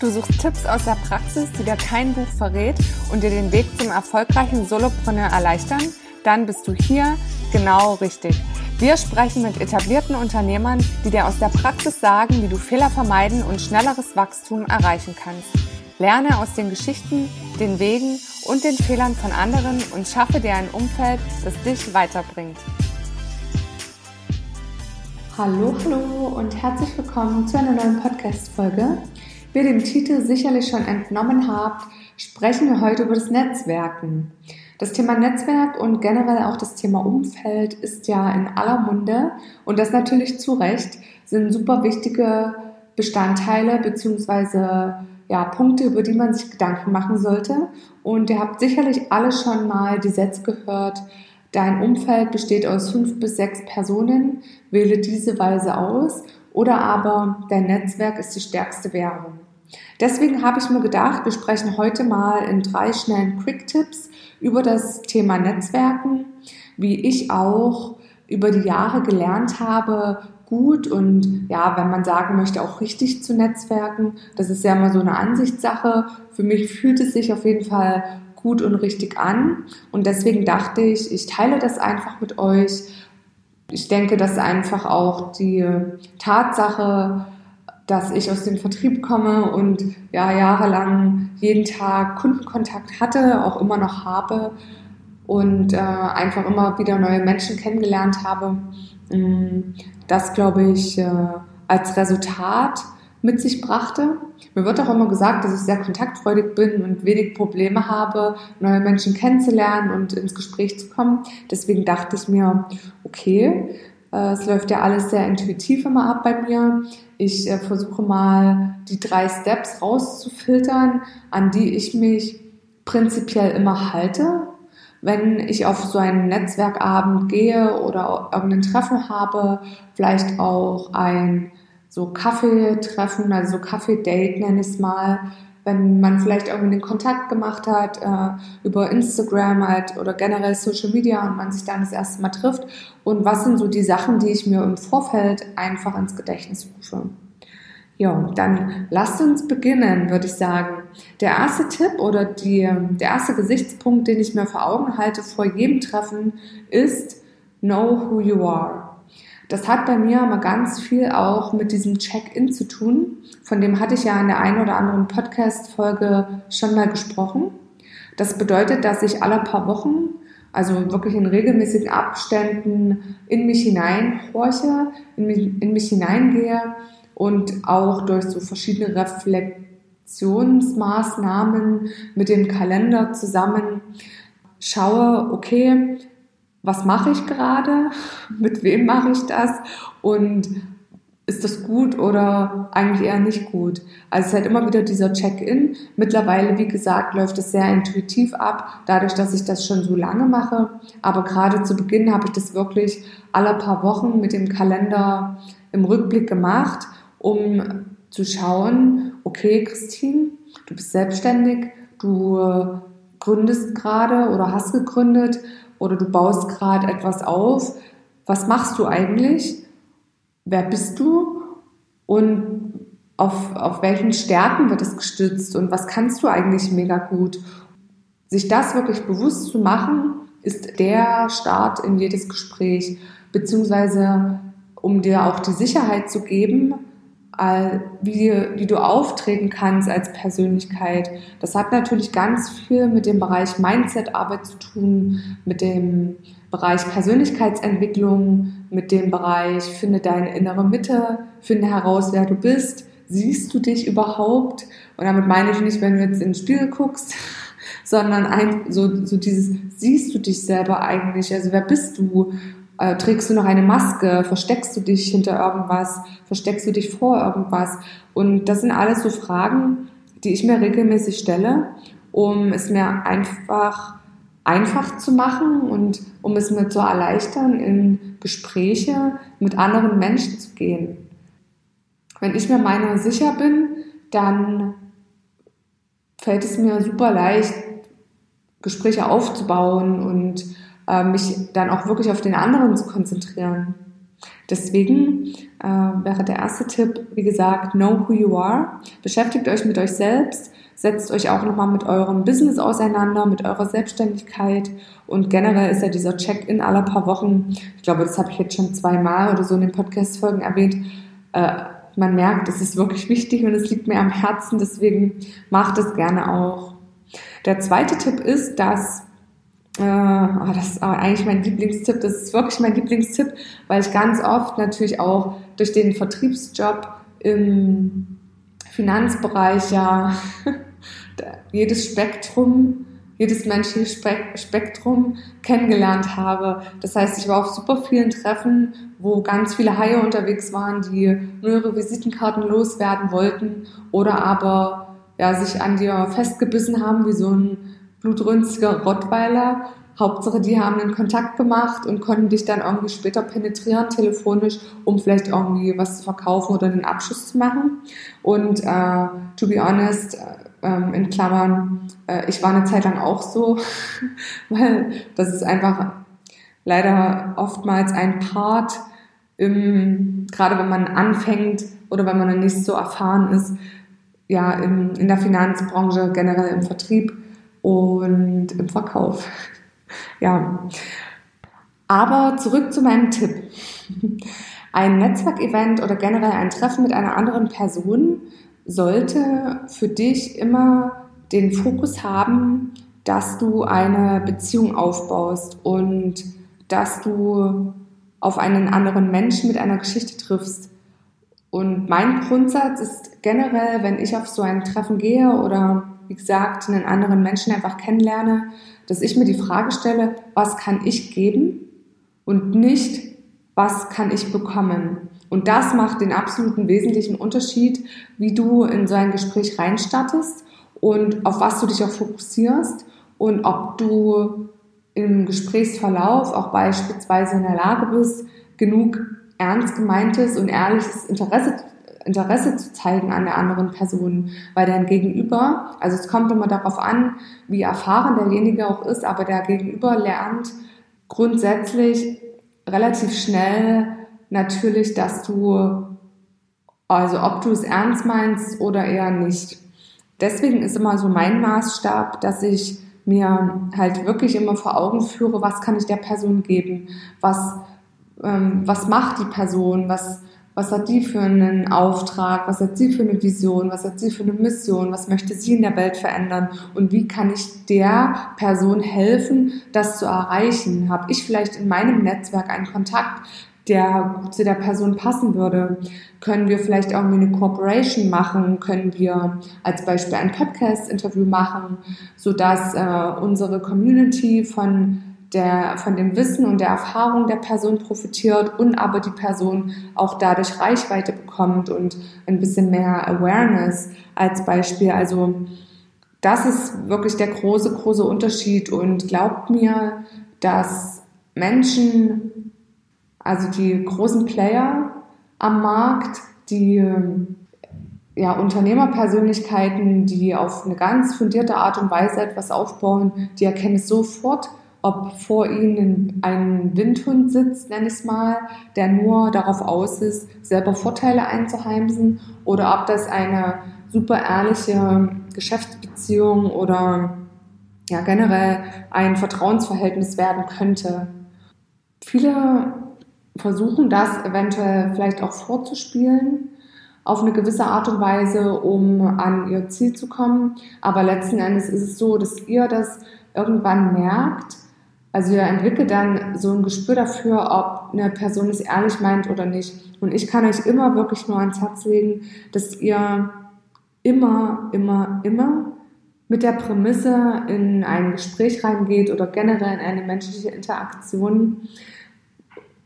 Du suchst Tipps aus der Praxis, die dir kein Buch verrät und dir den Weg zum erfolgreichen Solopreneur erleichtern? Dann bist du hier genau richtig. Wir sprechen mit etablierten Unternehmern, die dir aus der Praxis sagen, wie du Fehler vermeiden und schnelleres Wachstum erreichen kannst. Lerne aus den Geschichten, den Wegen und den Fehlern von anderen und schaffe dir ein Umfeld, das dich weiterbringt. Hallo, hallo und herzlich willkommen zu einer neuen Podcast-Folge. Wie ihr dem Titel sicherlich schon entnommen habt, sprechen wir heute über das Netzwerken. Das Thema Netzwerk und generell auch das Thema Umfeld ist ja in aller Munde und das natürlich zu Recht sind super wichtige Bestandteile beziehungsweise ja, Punkte, über die man sich Gedanken machen sollte. Und ihr habt sicherlich alle schon mal die Sätze gehört, dein Umfeld besteht aus fünf bis sechs Personen, wähle diese Weise aus oder aber dein Netzwerk ist die stärkste Währung. Deswegen habe ich mir gedacht, wir sprechen heute mal in drei schnellen Quick-Tipps über das Thema Netzwerken, wie ich auch über die Jahre gelernt habe, gut und ja, wenn man sagen möchte, auch richtig zu netzwerken. Das ist ja immer so eine Ansichtssache. Für mich fühlt es sich auf jeden Fall gut und richtig an und deswegen dachte ich, ich teile das einfach mit euch. Ich denke, dass einfach auch die Tatsache, dass ich aus dem Vertrieb komme und ja jahrelang jeden Tag Kundenkontakt hatte, auch immer noch habe und äh, einfach immer wieder neue Menschen kennengelernt habe. Mm, das glaube ich äh, als Resultat mit sich brachte. Mir wird auch immer gesagt, dass ich sehr kontaktfreudig bin und wenig Probleme habe, neue Menschen kennenzulernen und ins Gespräch zu kommen. Deswegen dachte ich mir, okay, äh, es läuft ja alles sehr intuitiv immer ab bei mir. Ich äh, versuche mal die drei Steps rauszufiltern, an die ich mich prinzipiell immer halte. Wenn ich auf so einen Netzwerkabend gehe oder irgendein Treffen habe, vielleicht auch ein so Kaffeetreffen, also so Kaffee-Date nenne ich es mal, wenn man vielleicht irgendwie den Kontakt gemacht hat äh, über Instagram halt oder generell Social Media und man sich dann das erste Mal trifft und was sind so die Sachen, die ich mir im Vorfeld einfach ins Gedächtnis rufe. Ja, dann lasst uns beginnen, würde ich sagen. Der erste Tipp oder die, der erste Gesichtspunkt, den ich mir vor Augen halte vor jedem Treffen, ist Know who you are. Das hat bei mir mal ganz viel auch mit diesem Check-in zu tun. Von dem hatte ich ja in der einen oder anderen Podcast-Folge schon mal gesprochen. Das bedeutet, dass ich alle paar Wochen, also wirklich in regelmäßigen Abständen, in mich hineinhorche, in mich, in mich hineingehe und auch durch so verschiedene Reflexionsmaßnahmen mit dem Kalender zusammen schaue, okay, was mache ich gerade, mit wem mache ich das und ist das gut oder eigentlich eher nicht gut. Also es ist halt immer wieder dieser Check-in. Mittlerweile, wie gesagt, läuft es sehr intuitiv ab, dadurch, dass ich das schon so lange mache. Aber gerade zu Beginn habe ich das wirklich alle paar Wochen mit dem Kalender im Rückblick gemacht, um zu schauen, okay, Christine, du bist selbstständig, du gründest gerade oder hast gegründet oder du baust gerade etwas auf. Was machst du eigentlich? Wer bist du? Und auf, auf welchen Stärken wird es gestützt? Und was kannst du eigentlich mega gut? Sich das wirklich bewusst zu machen, ist der Start in jedes Gespräch, beziehungsweise um dir auch die Sicherheit zu geben, wie, wie du auftreten kannst als Persönlichkeit. Das hat natürlich ganz viel mit dem Bereich Mindset-Arbeit zu tun, mit dem Bereich Persönlichkeitsentwicklung, mit dem Bereich finde deine innere Mitte, finde heraus, wer du bist, siehst du dich überhaupt? Und damit meine ich nicht, wenn du jetzt in den Spiegel guckst, sondern ein, so, so dieses, siehst du dich selber eigentlich? Also wer bist du? Äh, trägst du noch eine Maske? Versteckst du dich hinter irgendwas? Versteckst du dich vor irgendwas? Und das sind alles so Fragen, die ich mir regelmäßig stelle um es mir einfach einfach zu machen und um es mir zu erleichtern, in Gespräche mit anderen Menschen zu gehen. Wenn ich mir meiner sicher bin, dann fällt es mir super leicht, Gespräche aufzubauen und äh, mich dann auch wirklich auf den anderen zu konzentrieren. Deswegen äh, wäre der erste Tipp, wie gesagt, know who you are. Beschäftigt euch mit euch selbst, setzt euch auch nochmal mit eurem Business auseinander, mit eurer Selbstständigkeit und generell ist ja dieser Check-in aller paar Wochen, ich glaube, das habe ich jetzt schon zweimal oder so in den Podcast-Folgen erwähnt, äh, man merkt, es ist wirklich wichtig und es liegt mir am Herzen, deswegen macht es gerne auch. Der zweite Tipp ist, dass äh, oh, das ist eigentlich mein Lieblingstipp. Das ist wirklich mein Lieblingstipp, weil ich ganz oft natürlich auch durch den Vertriebsjob im Finanzbereich ja jedes Spektrum, jedes menschliche Spektrum kennengelernt habe. Das heißt, ich war auf super vielen Treffen, wo ganz viele Haie unterwegs waren, die nur ihre Visitenkarten loswerden wollten oder aber ja, sich an dir festgebissen haben wie so ein blutrünstiger Rottweiler. Hauptsache, die haben einen Kontakt gemacht und konnten dich dann irgendwie später penetrieren, telefonisch, um vielleicht irgendwie was zu verkaufen oder den Abschluss zu machen. Und äh, to be honest, äh, in Klammern, äh, ich war eine Zeit lang auch so, weil das ist einfach leider oftmals ein Part, im, gerade wenn man anfängt oder wenn man dann nicht so erfahren ist, ja, in, in der Finanzbranche, generell im Vertrieb und im Verkauf. ja. Aber zurück zu meinem Tipp. Ein Netzwerkevent oder generell ein Treffen mit einer anderen Person sollte für dich immer den Fokus haben, dass du eine Beziehung aufbaust und dass du auf einen anderen Menschen mit einer Geschichte triffst. Und mein Grundsatz ist generell, wenn ich auf so ein Treffen gehe oder wie gesagt einen anderen Menschen einfach kennenlerne, dass ich mir die Frage stelle, was kann ich geben und nicht, was kann ich bekommen. Und das macht den absoluten wesentlichen Unterschied, wie du in so ein Gespräch reinstartest und auf was du dich auch fokussierst und ob du im Gesprächsverlauf auch beispielsweise in der Lage bist, genug ernst gemeintes und ehrliches Interesse, Interesse zu zeigen an der anderen Person, weil dein Gegenüber, also es kommt immer darauf an, wie erfahren derjenige auch ist, aber der Gegenüber lernt grundsätzlich relativ schnell natürlich, dass du, also ob du es ernst meinst oder eher nicht. Deswegen ist immer so mein Maßstab, dass ich mir halt wirklich immer vor Augen führe, was kann ich der Person geben, was ähm, was macht die Person, was, was hat die für einen Auftrag, was hat sie für eine Vision, was hat sie für eine Mission, was möchte sie in der Welt verändern und wie kann ich der Person helfen, das zu erreichen? Habe ich vielleicht in meinem Netzwerk einen Kontakt, der zu der Person passen würde? Können wir vielleicht irgendwie eine Cooperation machen? Können wir als Beispiel ein Podcast-Interview machen, sodass äh, unsere Community von der, von dem Wissen und der Erfahrung der Person profitiert und aber die Person auch dadurch Reichweite bekommt und ein bisschen mehr Awareness als Beispiel. Also das ist wirklich der große, große Unterschied und glaubt mir, dass Menschen, also die großen Player am Markt, die ja, Unternehmerpersönlichkeiten, die auf eine ganz fundierte Art und Weise etwas aufbauen, die erkennen es sofort, ob vor ihnen ein Windhund sitzt, nenne ich es mal, der nur darauf aus ist, selber Vorteile einzuheimsen, oder ob das eine super ehrliche Geschäftsbeziehung oder ja, generell ein Vertrauensverhältnis werden könnte. Viele versuchen das eventuell vielleicht auch vorzuspielen auf eine gewisse Art und Weise, um an ihr Ziel zu kommen. Aber letzten Endes ist es so, dass ihr das irgendwann merkt, also ihr entwickelt dann so ein Gespür dafür, ob eine Person es ehrlich meint oder nicht. Und ich kann euch immer wirklich nur ans Herz legen, dass ihr immer, immer, immer mit der Prämisse in ein Gespräch reingeht oder generell in eine menschliche Interaktion,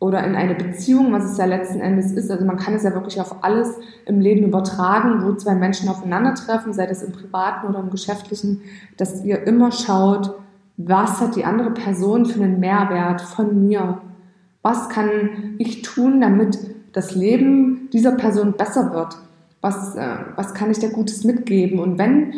oder in eine Beziehung, was es ja letzten Endes ist. Also man kann es ja wirklich auf alles im Leben übertragen, wo zwei Menschen aufeinandertreffen, sei das im privaten oder im geschäftlichen, dass ihr immer schaut, was hat die andere Person für einen Mehrwert von mir? Was kann ich tun, damit das Leben dieser Person besser wird? Was, äh, was kann ich da Gutes mitgeben? Und wenn,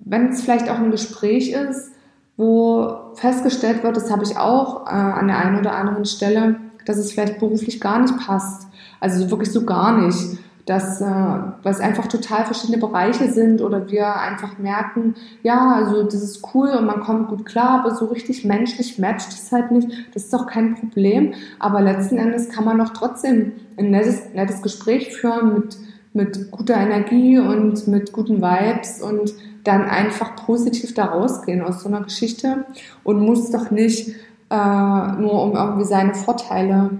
wenn es vielleicht auch ein Gespräch ist, wo festgestellt wird, das habe ich auch äh, an der einen oder anderen Stelle, dass es vielleicht beruflich gar nicht passt. Also wirklich so gar nicht. Dass, äh, es einfach total verschiedene Bereiche sind oder wir einfach merken, ja, also das ist cool und man kommt gut klar, aber so richtig menschlich matcht es halt nicht. Das ist doch kein Problem. Aber letzten Endes kann man doch trotzdem ein nettes, nettes Gespräch führen mit, mit guter Energie und mit guten Vibes und dann einfach positiv da rausgehen aus so einer Geschichte und muss doch nicht äh, nur um irgendwie seine Vorteile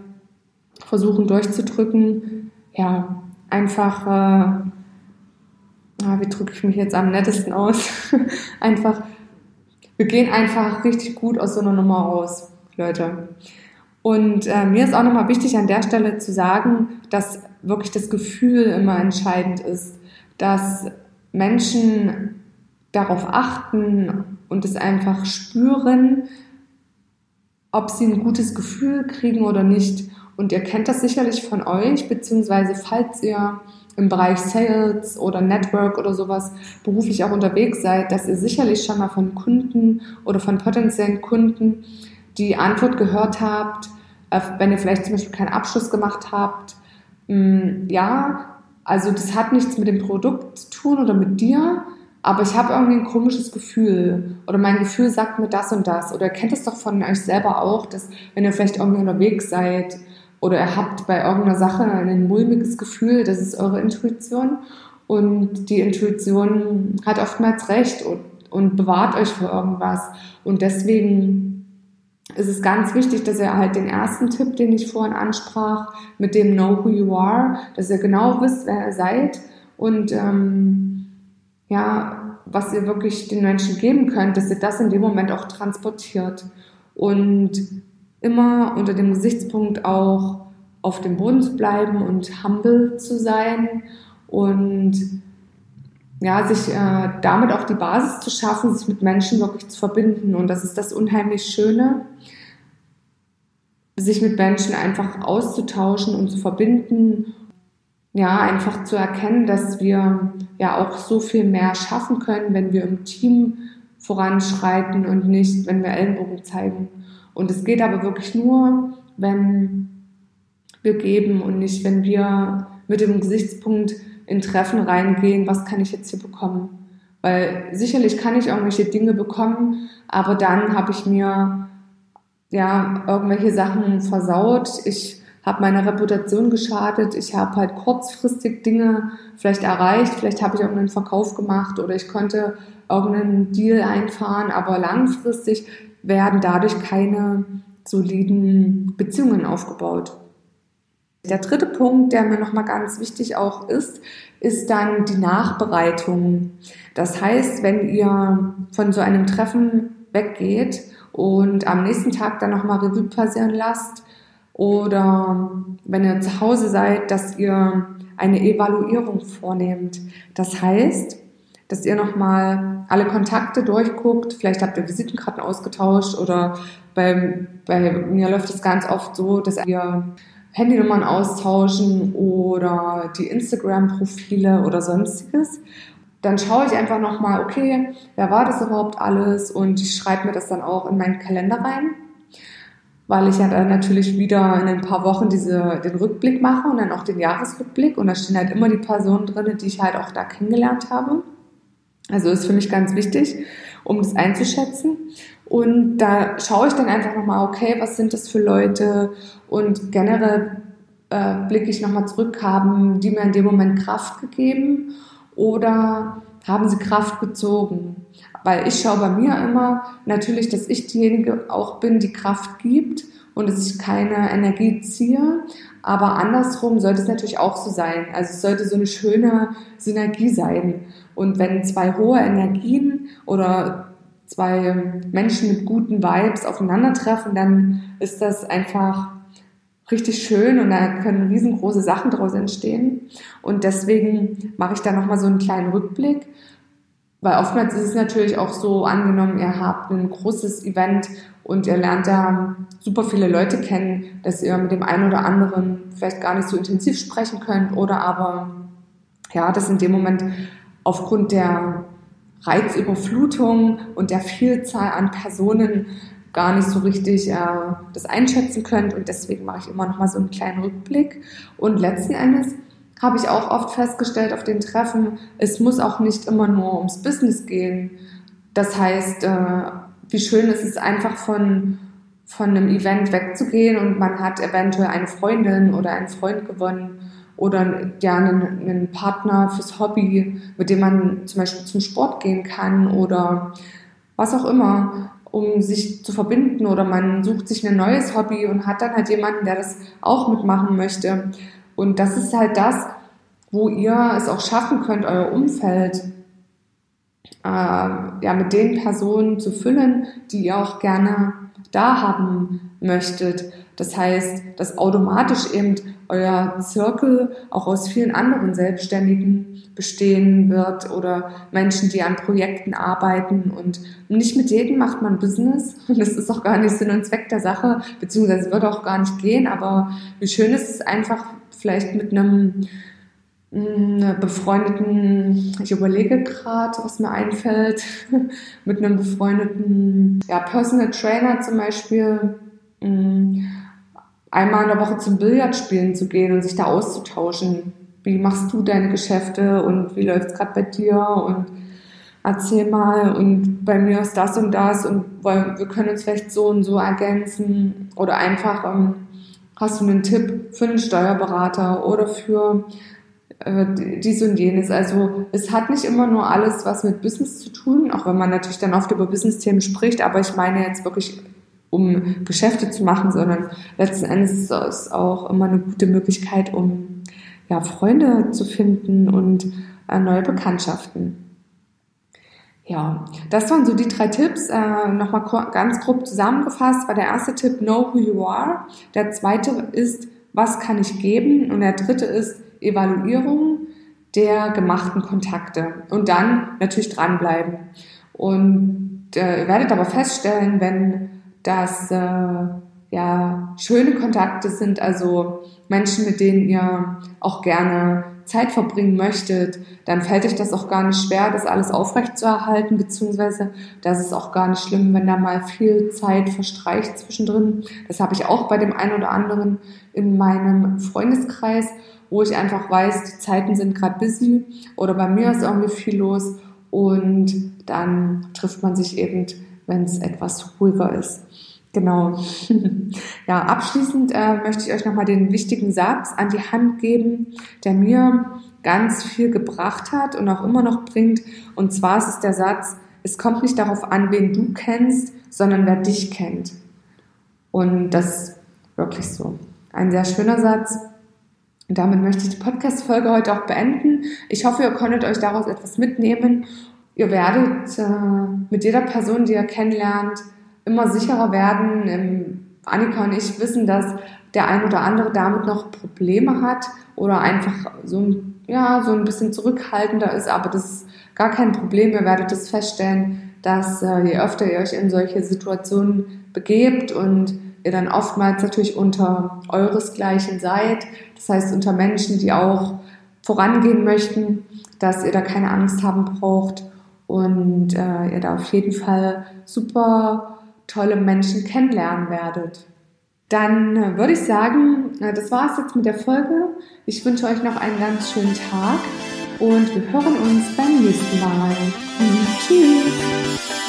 versuchen durchzudrücken. Ja, einfach, äh, wie drücke ich mich jetzt am nettesten aus? einfach, wir gehen einfach richtig gut aus so einer Nummer raus, Leute. Und äh, mir ist auch nochmal wichtig an der Stelle zu sagen, dass wirklich das Gefühl immer entscheidend ist, dass Menschen darauf achten und es einfach spüren, ob sie ein gutes Gefühl kriegen oder nicht. Und ihr kennt das sicherlich von euch, beziehungsweise falls ihr im Bereich Sales oder Network oder sowas beruflich auch unterwegs seid, dass ihr sicherlich schon mal von Kunden oder von potenziellen Kunden die Antwort gehört habt, äh, wenn ihr vielleicht zum Beispiel keinen Abschluss gemacht habt, mm, ja, also das hat nichts mit dem Produkt zu tun oder mit dir, aber ich habe irgendwie ein komisches Gefühl oder mein Gefühl sagt mir das und das. Oder ihr kennt es doch von euch selber auch, dass wenn ihr vielleicht irgendwie unterwegs seid oder ihr habt bei irgendeiner Sache ein mulmiges Gefühl, das ist eure Intuition und die Intuition hat oftmals recht und, und bewahrt euch vor irgendwas und deswegen ist es ganz wichtig, dass ihr halt den ersten Tipp, den ich vorhin ansprach, mit dem Know Who You Are, dass ihr genau wisst, wer ihr seid und ähm, ja, was ihr wirklich den Menschen geben könnt, dass ihr das in dem Moment auch transportiert. Und immer unter dem Gesichtspunkt auch auf dem Boden zu bleiben und humble zu sein und ja, sich äh, damit auch die Basis zu schaffen, sich mit Menschen wirklich zu verbinden. Und das ist das unheimlich Schöne, sich mit Menschen einfach auszutauschen und zu verbinden ja, einfach zu erkennen, dass wir ja auch so viel mehr schaffen können, wenn wir im Team voranschreiten und nicht, wenn wir Ellenbogen zeigen. Und es geht aber wirklich nur, wenn wir geben und nicht, wenn wir mit dem Gesichtspunkt in Treffen reingehen, was kann ich jetzt hier bekommen? Weil sicherlich kann ich irgendwelche Dinge bekommen, aber dann habe ich mir ja irgendwelche Sachen versaut. Ich habe meiner Reputation geschadet, ich habe halt kurzfristig Dinge vielleicht erreicht, vielleicht habe ich irgendeinen Verkauf gemacht oder ich konnte irgendeinen Deal einfahren, aber langfristig werden dadurch keine soliden Beziehungen aufgebaut. Der dritte Punkt, der mir nochmal ganz wichtig auch ist, ist dann die Nachbereitung. Das heißt, wenn ihr von so einem Treffen weggeht und am nächsten Tag dann nochmal Revue passieren lasst, oder wenn ihr zu Hause seid, dass ihr eine Evaluierung vornehmt. Das heißt, dass ihr nochmal alle Kontakte durchguckt. Vielleicht habt ihr Visitenkarten ausgetauscht oder bei, bei mir läuft es ganz oft so, dass wir Handynummern austauschen oder die Instagram-Profile oder sonstiges. Dann schaue ich einfach nochmal, okay, wer war das überhaupt alles und ich schreibe mir das dann auch in meinen Kalender rein weil ich ja dann natürlich wieder in ein paar Wochen diese, den Rückblick mache und dann auch den Jahresrückblick und da stehen halt immer die Personen drin, die ich halt auch da kennengelernt habe. Also ist für mich ganz wichtig, um das einzuschätzen. Und da schaue ich dann einfach nochmal, okay, was sind das für Leute und generell äh, blicke ich nochmal zurück, haben die mir in dem Moment Kraft gegeben oder haben sie Kraft gezogen? Weil ich schaue bei mir immer natürlich, dass ich diejenige auch bin, die Kraft gibt und dass ich keine Energie ziehe. Aber andersrum sollte es natürlich auch so sein. Also es sollte so eine schöne Synergie sein. Und wenn zwei hohe Energien oder zwei Menschen mit guten Vibes aufeinandertreffen, dann ist das einfach richtig schön und da können riesengroße Sachen daraus entstehen. Und deswegen mache ich da nochmal so einen kleinen Rückblick. Weil oftmals ist es natürlich auch so angenommen, ihr habt ein großes Event und ihr lernt da super viele Leute kennen, dass ihr mit dem einen oder anderen vielleicht gar nicht so intensiv sprechen könnt oder aber ja, dass in dem Moment aufgrund der Reizüberflutung und der Vielzahl an Personen gar nicht so richtig äh, das einschätzen könnt. Und deswegen mache ich immer noch mal so einen kleinen Rückblick. Und letzten Endes habe ich auch oft festgestellt auf den Treffen, es muss auch nicht immer nur ums Business gehen. Das heißt, äh, wie schön ist es einfach von, von einem Event wegzugehen und man hat eventuell eine Freundin oder einen Freund gewonnen oder ja, einen, einen Partner fürs Hobby, mit dem man zum Beispiel zum Sport gehen kann oder was auch immer um sich zu verbinden oder man sucht sich ein neues Hobby und hat dann halt jemanden, der das auch mitmachen möchte. Und das ist halt das, wo ihr es auch schaffen könnt, euer Umfeld äh, ja, mit den Personen zu füllen, die ihr auch gerne da haben möchtet. Das heißt, dass automatisch eben euer Zirkel auch aus vielen anderen Selbstständigen bestehen wird oder Menschen, die an Projekten arbeiten. Und nicht mit jedem macht man Business. Und das ist auch gar nicht Sinn und Zweck der Sache, beziehungsweise wird auch gar nicht gehen, aber wie schön ist es einfach vielleicht mit einem mm, befreundeten, ich überlege gerade, was mir einfällt, mit einem befreundeten ja, Personal Trainer zum Beispiel, mm, einmal in der Woche zum Billardspielen zu gehen und sich da auszutauschen. Wie machst du deine Geschäfte und wie läuft es gerade bei dir und erzähl mal und bei mir ist das und das und wir können uns vielleicht so und so ergänzen oder einfach ähm, hast du einen Tipp für einen Steuerberater oder für äh, dies und jenes. Also es hat nicht immer nur alles was mit Business zu tun, auch wenn man natürlich dann oft über Business-Themen spricht, aber ich meine jetzt wirklich um Geschäfte zu machen, sondern letzten Endes ist es auch immer eine gute Möglichkeit, um ja, Freunde zu finden und äh, neue Bekanntschaften. Ja, das waren so die drei Tipps. Äh, Nochmal ganz grob zusammengefasst war der erste Tipp Know Who You Are. Der zweite ist, was kann ich geben? Und der dritte ist Evaluierung der gemachten Kontakte. Und dann natürlich dranbleiben. Und äh, ihr werdet aber feststellen, wenn dass äh, ja schöne Kontakte sind, also Menschen, mit denen ihr auch gerne Zeit verbringen möchtet, dann fällt euch das auch gar nicht schwer, das alles aufrechtzuerhalten, beziehungsweise das ist auch gar nicht schlimm, wenn da mal viel Zeit verstreicht zwischendrin. Das habe ich auch bei dem einen oder anderen in meinem Freundeskreis, wo ich einfach weiß, die Zeiten sind gerade busy oder bei mir ist irgendwie viel los und dann trifft man sich eben wenn es etwas ruhiger ist. Genau. ja, abschließend äh, möchte ich euch nochmal den wichtigen Satz an die Hand geben, der mir ganz viel gebracht hat und auch immer noch bringt. Und zwar ist es der Satz, es kommt nicht darauf an, wen du kennst, sondern wer dich kennt. Und das ist wirklich so. Ein sehr schöner Satz. Und damit möchte ich die Podcast-Folge heute auch beenden. Ich hoffe, ihr konntet euch daraus etwas mitnehmen ihr werdet äh, mit jeder Person, die ihr kennenlernt, immer sicherer werden. Ähm, Annika und ich wissen, dass der ein oder andere damit noch Probleme hat oder einfach so ein, ja, so ein bisschen zurückhaltender ist, aber das ist gar kein Problem. Ihr werdet es feststellen, dass äh, je öfter ihr euch in solche Situationen begebt und ihr dann oftmals natürlich unter euresgleichen seid, das heißt unter Menschen, die auch vorangehen möchten, dass ihr da keine Angst haben braucht und äh, ihr da auf jeden Fall super tolle Menschen kennenlernen werdet. Dann äh, würde ich sagen, äh, das war es jetzt mit der Folge. Ich wünsche euch noch einen ganz schönen Tag und wir hören uns beim nächsten Mal. Tschüss.